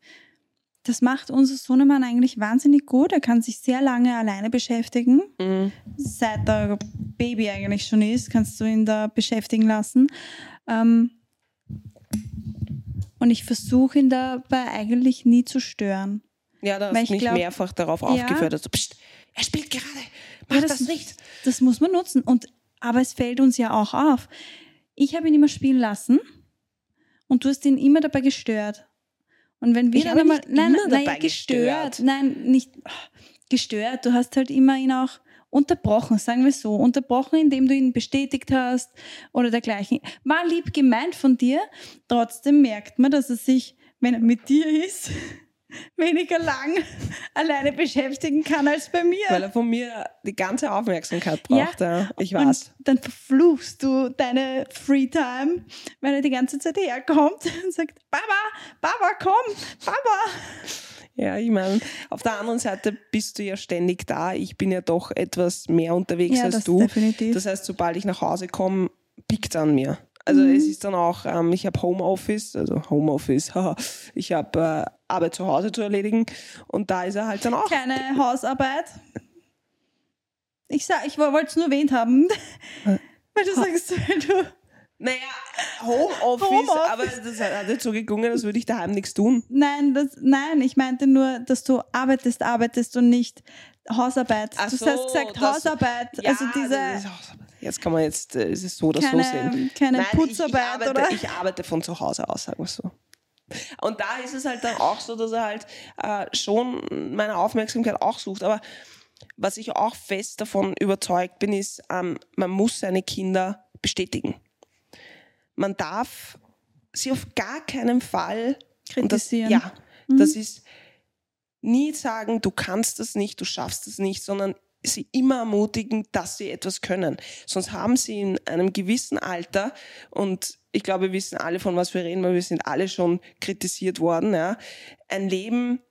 Das macht unser Sohnemann eigentlich wahnsinnig gut. Er kann sich sehr lange alleine beschäftigen. Mhm. Seit er Baby eigentlich schon ist, kannst du ihn da beschäftigen lassen. Ähm, und ich versuche ihn dabei eigentlich nie zu stören. Ja, da hast du mich glaub- mehrfach darauf Ja. aufgefordert. So, Psst, er spielt gerade, mach Ja, das, nicht. Das muss man nutzen. Und, aber es fällt uns ja auch auf. Ich habe ihn immer spielen lassen und du hast ihn immer dabei gestört. Und wenn wir Ich dann einmal, nein, immer nein, dabei gestört, gestört. nein, nicht gestört. Du hast halt immer ihn auch unterbrochen, sagen wir so, unterbrochen, indem du ihn bestätigt hast oder dergleichen. War lieb gemeint von dir. Trotzdem merkt man, dass er sich, wenn er mit dir ist, weniger lang alleine beschäftigen kann als bei mir. Weil er von mir die ganze Aufmerksamkeit braucht. Ja, ich weiß. Und dann verfluchst du deine Freetime, weil er die ganze Zeit herkommt und sagt, Baba, Baba, komm, Baba. Ja, ich meine, auf der anderen Seite bist du ja ständig da. Ich bin ja doch etwas mehr unterwegs Ja, als das du. definitiv. Das heißt, sobald ich nach Hause komme, pickt er an mir. Also Mhm. es ist dann auch, ähm, ich habe Homeoffice, also Homeoffice, ich habe äh, Arbeit zu Hause zu erledigen und da ist er halt dann auch. Kleine Hausarbeit. Ich sag, ich wollte es nur erwähnt haben, weil du sagst, weil du, Naja, Homeoffice, Homeoffice. aber das hat jetzt so geklungen, als würde ich daheim nichts tun. nein, das, nein, ich meinte nur, dass du arbeitest, arbeitest und nicht Hausarbeit. Ach du so, hast gesagt das- Hausarbeit, Ja, also diese auch- Jetzt kann man jetzt, äh, ist es so oder keine, so sehen. keine Nein, Putzarbeit ich, ich, arbeite, oder? ich arbeite von zu Hause aus, sagen wir so. Und da ist es halt dann auch so, dass er halt äh, schon meine Aufmerksamkeit auch sucht. Aber was ich auch fest davon überzeugt bin, ist, ähm, man muss seine Kinder bestätigen. Man darf sie auf gar keinen Fall und das, Kritisieren. ja, das ist nie sagen, du kannst das nicht, du schaffst es nicht, sondern sie immer ermutigen, dass sie etwas können. Sonst haben sie in einem gewissen Alter, und ich glaube, wir wissen alle, von was wir reden, weil wir sind alle schon kritisiert worden, ja, ein Leben,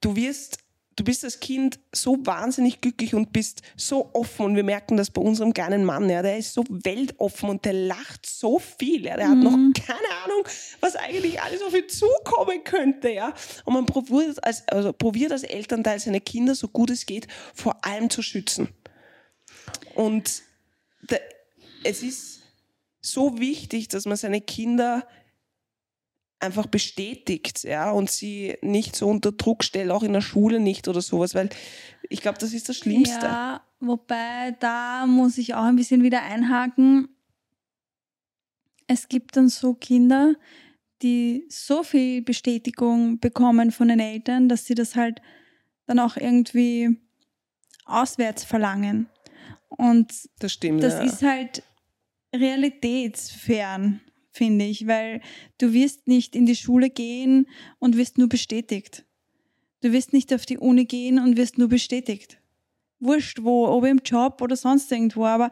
du wirst du bist als Kind so wahnsinnig glücklich und bist so offen und wir merken das bei unserem kleinen Mann, ja, der ist so weltoffen und der lacht so viel, ja, der mhm. hat noch mhm. keine Ahnung, was eigentlich alles auf ihn zukommen könnte, ja. Und man probiert als, also probiert als Elternteil seine Kinder so gut es geht vor allem zu schützen. Und der, es ist so wichtig, dass man seine Kinder einfach bestätigt, ja, und sie nicht so unter Druck stellt, auch in der Schule nicht oder sowas, weil ich glaube, das ist das Schlimmste. Ja, wobei da muss ich auch ein bisschen wieder einhaken. Es gibt dann so Kinder, die so viel Bestätigung bekommen von den Eltern, dass sie das halt dann auch irgendwie auswärts verlangen. Und das stimmt. Das ja. ist halt realitätsfern finde ich, weil du wirst nicht in die Schule gehen und wirst nur bestätigt. Du wirst nicht auf die Uni gehen und wirst nur bestätigt. Wurscht wo, ob im Job oder sonst irgendwo, aber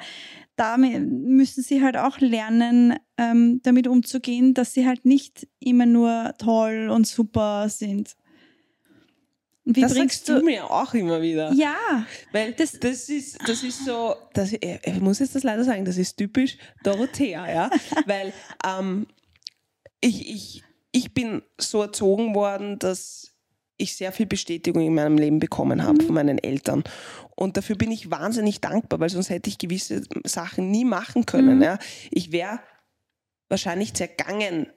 da müssen sie halt auch lernen, ähm, damit umzugehen, dass sie halt nicht immer nur toll und super sind. Wie das sagst du, du, mir auch immer wieder. Ja. Weil das, das, ist, das ist so, das, ich muss jetzt das leider sagen, das ist typisch Dorothea, ja. Weil ähm, ich, ich, ich bin so erzogen worden, dass ich sehr viel Bestätigung in meinem Leben bekommen habe mhm. von meinen Eltern. Und dafür bin ich wahnsinnig dankbar, weil sonst hätte ich gewisse Sachen nie machen können. Mhm. Ja. Ich wäre wahrscheinlich zergangen,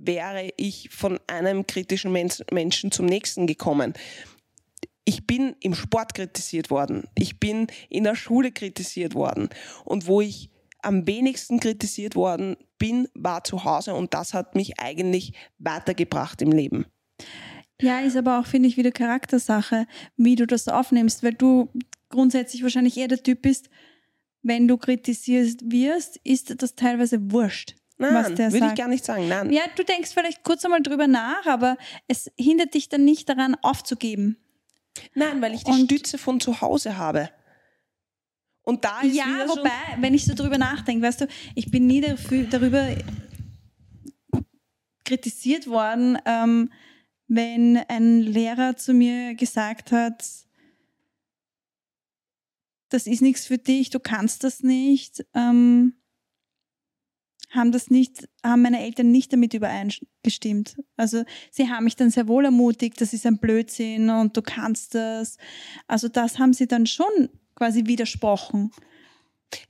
wäre ich von einem kritischen Menschen zum nächsten gekommen. Ich bin im Sport kritisiert worden. Ich bin in der Schule kritisiert worden. Und wo ich am wenigsten kritisiert worden bin, war zu Hause. Und das hat mich eigentlich weitergebracht im Leben. Ja, ist aber auch, finde ich, wieder Charaktersache, wie du das aufnimmst, weil du grundsätzlich wahrscheinlich eher der Typ bist, wenn du kritisiert wirst, ist das teilweise wurscht. Nein, würde ich gar nicht sagen. Nein. Ja, du denkst vielleicht kurz einmal drüber nach, aber es hindert dich dann nicht daran, aufzugeben. Nein, weil ich die Und Stütze von zu Hause habe. Und da ist Ja, wobei, wenn ich so drüber nachdenke, weißt du, ich bin nie dafür, darüber kritisiert worden, ähm, wenn ein Lehrer zu mir gesagt hat, das ist nichts für dich, du kannst das nicht. Ähm, haben das nicht, haben meine Eltern nicht damit übereingestimmt. Also sie haben mich dann sehr wohl ermutigt, das ist ein Blödsinn und du kannst das. Also das haben sie dann schon quasi widersprochen.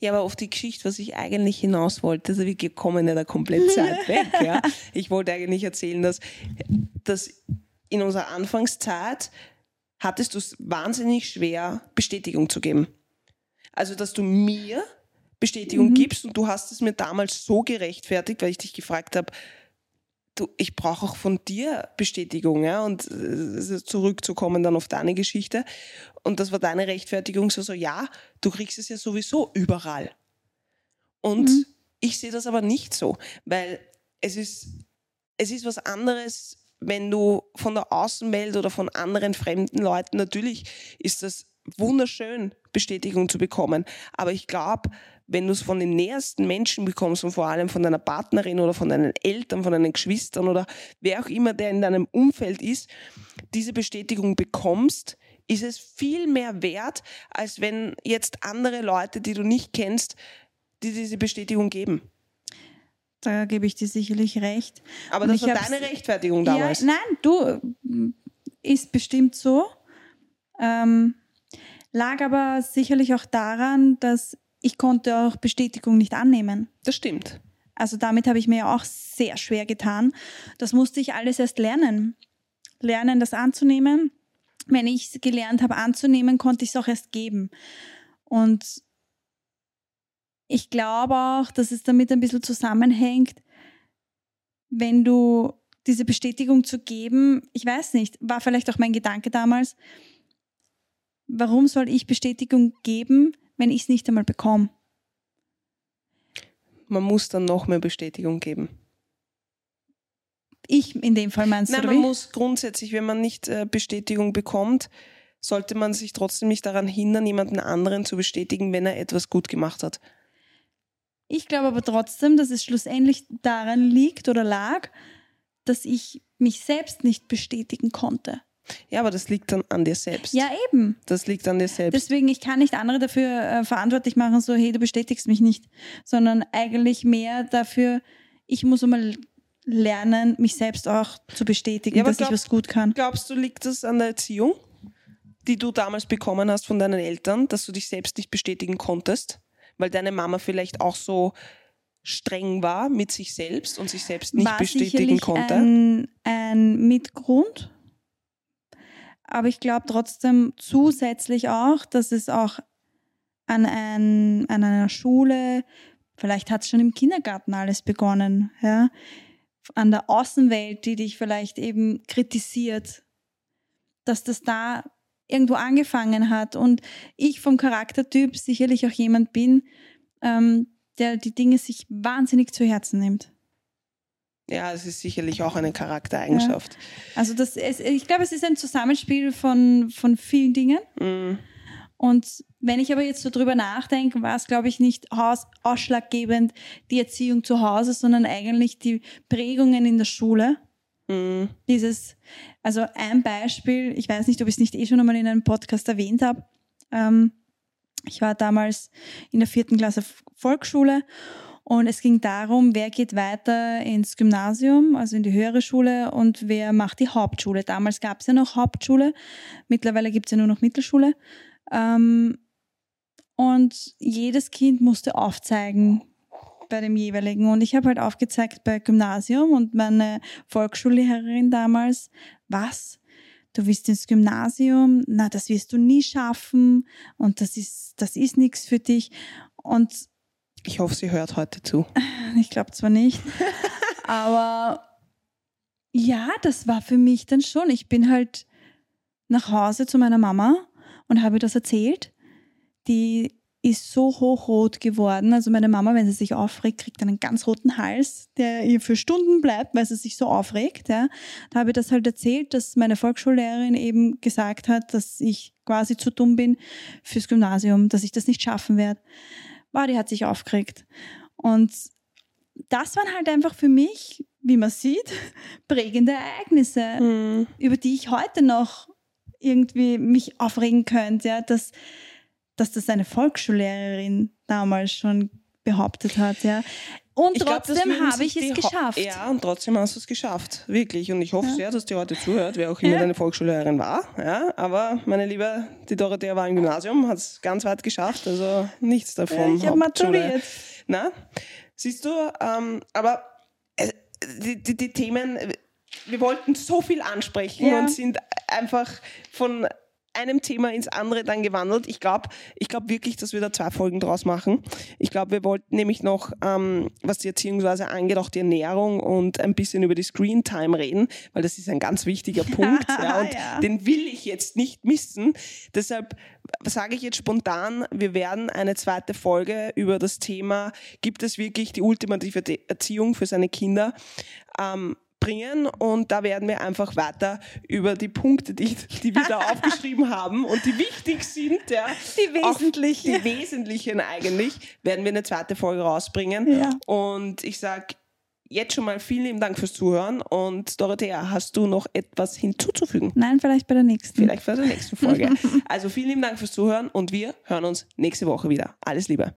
Ja, aber auf die Geschichte, was ich eigentlich hinaus wollte, also wir kommen ja da komplett Zeit weg. Ja. Ich wollte eigentlich erzählen, dass, dass in unserer Anfangszeit hattest du es wahnsinnig schwer, Bestätigung zu geben. Also, dass du mir Bestätigung mhm. gibst und du hast es mir damals so gerechtfertigt, weil ich dich gefragt habe, du, ich brauche auch von dir Bestätigung, ja, und äh, zurückzukommen dann auf deine Geschichte. Und das war deine Rechtfertigung so, so, ja, du kriegst es ja sowieso überall. Und mhm. ich sehe das aber nicht so, weil es ist, es ist was anderes, wenn du von der Außenwelt oder von anderen fremden Leuten, natürlich ist das wunderschön, Bestätigung zu bekommen. Aber ich glaube, wenn du es von den nähersten Menschen bekommst und vor allem von deiner Partnerin oder von deinen Eltern, von deinen Geschwistern oder wer auch immer, der in deinem Umfeld ist, diese Bestätigung bekommst, ist es viel mehr wert, als wenn jetzt andere Leute, die du nicht kennst, dir diese Bestätigung geben. Da gebe ich dir sicherlich recht. Aber das war deine Rechtfertigung damals. Ja, nein, du ist bestimmt so. Ähm, lag aber sicherlich auch daran, dass ich konnte auch Bestätigung nicht annehmen. Das stimmt. Also damit habe ich mir ja auch sehr schwer getan. Das musste ich alles erst lernen. Lernen, das anzunehmen. Wenn ich es gelernt habe anzunehmen, konnte ich es auch erst geben. Und ich glaube auch, dass es damit ein bisschen zusammenhängt, wenn du diese Bestätigung zu geben, ich weiß nicht, war vielleicht auch mein Gedanke damals, warum soll ich Bestätigung geben, wenn ich es nicht einmal bekomme? Man muss dann noch mehr Bestätigung geben. Ich in dem Fall meinst Nein, du? man wie? muss grundsätzlich, wenn man nicht äh, Bestätigung bekommt, sollte man sich trotzdem nicht daran hindern, jemanden anderen zu bestätigen, wenn er etwas gut gemacht hat. Ich glaube aber trotzdem, dass es schlussendlich daran liegt oder lag, dass ich mich selbst nicht bestätigen konnte. Ja, aber das liegt dann an dir selbst. Ja, eben. Das liegt an dir selbst. Deswegen, ich kann nicht andere dafür äh, verantwortlich machen, so, hey, du bestätigst mich nicht, sondern eigentlich mehr dafür, ich muss einmal lernen, mich selbst auch zu bestätigen, Ja, dass glaub- ich was gut kann. Glaubst du, liegt das an der Erziehung, die du damals bekommen hast von deinen Eltern, dass du dich selbst nicht bestätigen konntest? Weil deine Mama vielleicht auch so streng war mit sich selbst und sich selbst nicht War bestätigen konnte? Ein, ein Mitgrund. Aber ich glaube trotzdem zusätzlich auch, dass es auch an, ein, an einer Schule, vielleicht hat es schon im Kindergarten alles begonnen, ja, an der Außenwelt, die dich vielleicht eben kritisiert, dass das da irgendwo angefangen hat und ich vom Charaktertyp sicherlich auch jemand bin, ähm, der die Dinge sich wahnsinnig zu Herzen nimmt. Ja, es ist sicherlich auch eine Charaktereigenschaft. Also das ist, ich glaube, es ist ein Zusammenspiel von, von vielen Dingen. Mm. Und wenn ich aber jetzt so drüber nachdenke, war es, glaube ich, nicht aus, ausschlaggebend die Erziehung zu Hause, sondern eigentlich die Prägungen in der Schule. Mm. Dieses, also ein Beispiel, ich weiß nicht, ob ich es nicht eh schon einmal in einem Podcast erwähnt habe. Ähm, ich war damals in der vierten Klasse Volksschule und es ging darum, wer geht weiter ins Gymnasium, also in die höhere Schule und wer macht die Hauptschule. Damals gab es ja noch Hauptschule, mittlerweile gibt es ja nur noch Mittelschule. Ähm, und jedes Kind musste aufzeigen bei dem jeweiligen. Und ich habe halt aufgezeigt bei Gymnasium und meine Volksschullehrerin damals, was? Du willst ins Gymnasium? Na, das wirst du nie schaffen und das ist, das ist nichts für dich. Und Ich hoffe, sie hört heute zu. ich glaube zwar nicht, aber ja, das war für mich dann schon. Ich bin halt nach Hause zu meiner Mama und habe ihr das erzählt. Die ist so hochrot geworden. Also meine Mama, wenn sie sich aufregt, kriegt einen ganz roten Hals, der ihr für Stunden bleibt, weil sie sich so aufregt. Ja. Da habe ich das halt erzählt, dass meine Volksschullehrerin eben gesagt hat, dass ich quasi zu dumm bin fürs Gymnasium, dass ich das nicht schaffen werde. Wow, die hat sich aufgeregt. Und das waren halt einfach für mich, wie man sieht, prägende Ereignisse, Mm. über die ich heute noch irgendwie mich aufregen könnte, ja, dass, dass das eine Volksschullehrerin damals schon behauptet hat, ja. Und Ich trotzdem habe ich es geschafft. Ja, und trotzdem hast du es geschafft. Wirklich. Und ich hoffe Ja. sehr, dass die heute zuhört, wer auch immer Ja. deine Volksschullehrerin war. Ja, aber meine Liebe, die Dorothea war im Gymnasium, hat es ganz weit geschafft. Also nichts davon. ich habe maturiert. Na, siehst du, ähm, aber äh, die, die, die Themen, wir wollten so viel ansprechen Ja. und sind einfach von einem Thema ins andere dann gewandelt. Ich glaube ich glaub wirklich, dass wir da zwei Folgen draus machen. Ich glaube, wir wollten nämlich noch, ähm, was die Erziehungsweise angeht, auch die Ernährung und ein bisschen über die Screen Time reden, weil das ist ein ganz wichtiger Punkt. ja, und Ja. den will ich jetzt nicht missen. Deshalb sage ich jetzt spontan, wir werden eine zweite Folge über das Thema, gibt es wirklich die ultimative Erziehung für seine Kinder, ähm, bringen und da werden wir einfach weiter über die Punkte, die, die wir da aufgeschrieben haben und die wichtig sind, ja, Die wesentlichen. die wesentlichen eigentlich, werden wir eine zweite Folge rausbringen. Ja. Und ich sage jetzt schon mal vielen lieben Dank fürs Zuhören und Dorothea, hast du noch etwas hinzuzufügen? Nein, vielleicht bei der nächsten. Vielleicht bei der nächsten Folge. Also vielen lieben Dank fürs Zuhören und wir hören uns nächste Woche wieder. Alles Liebe.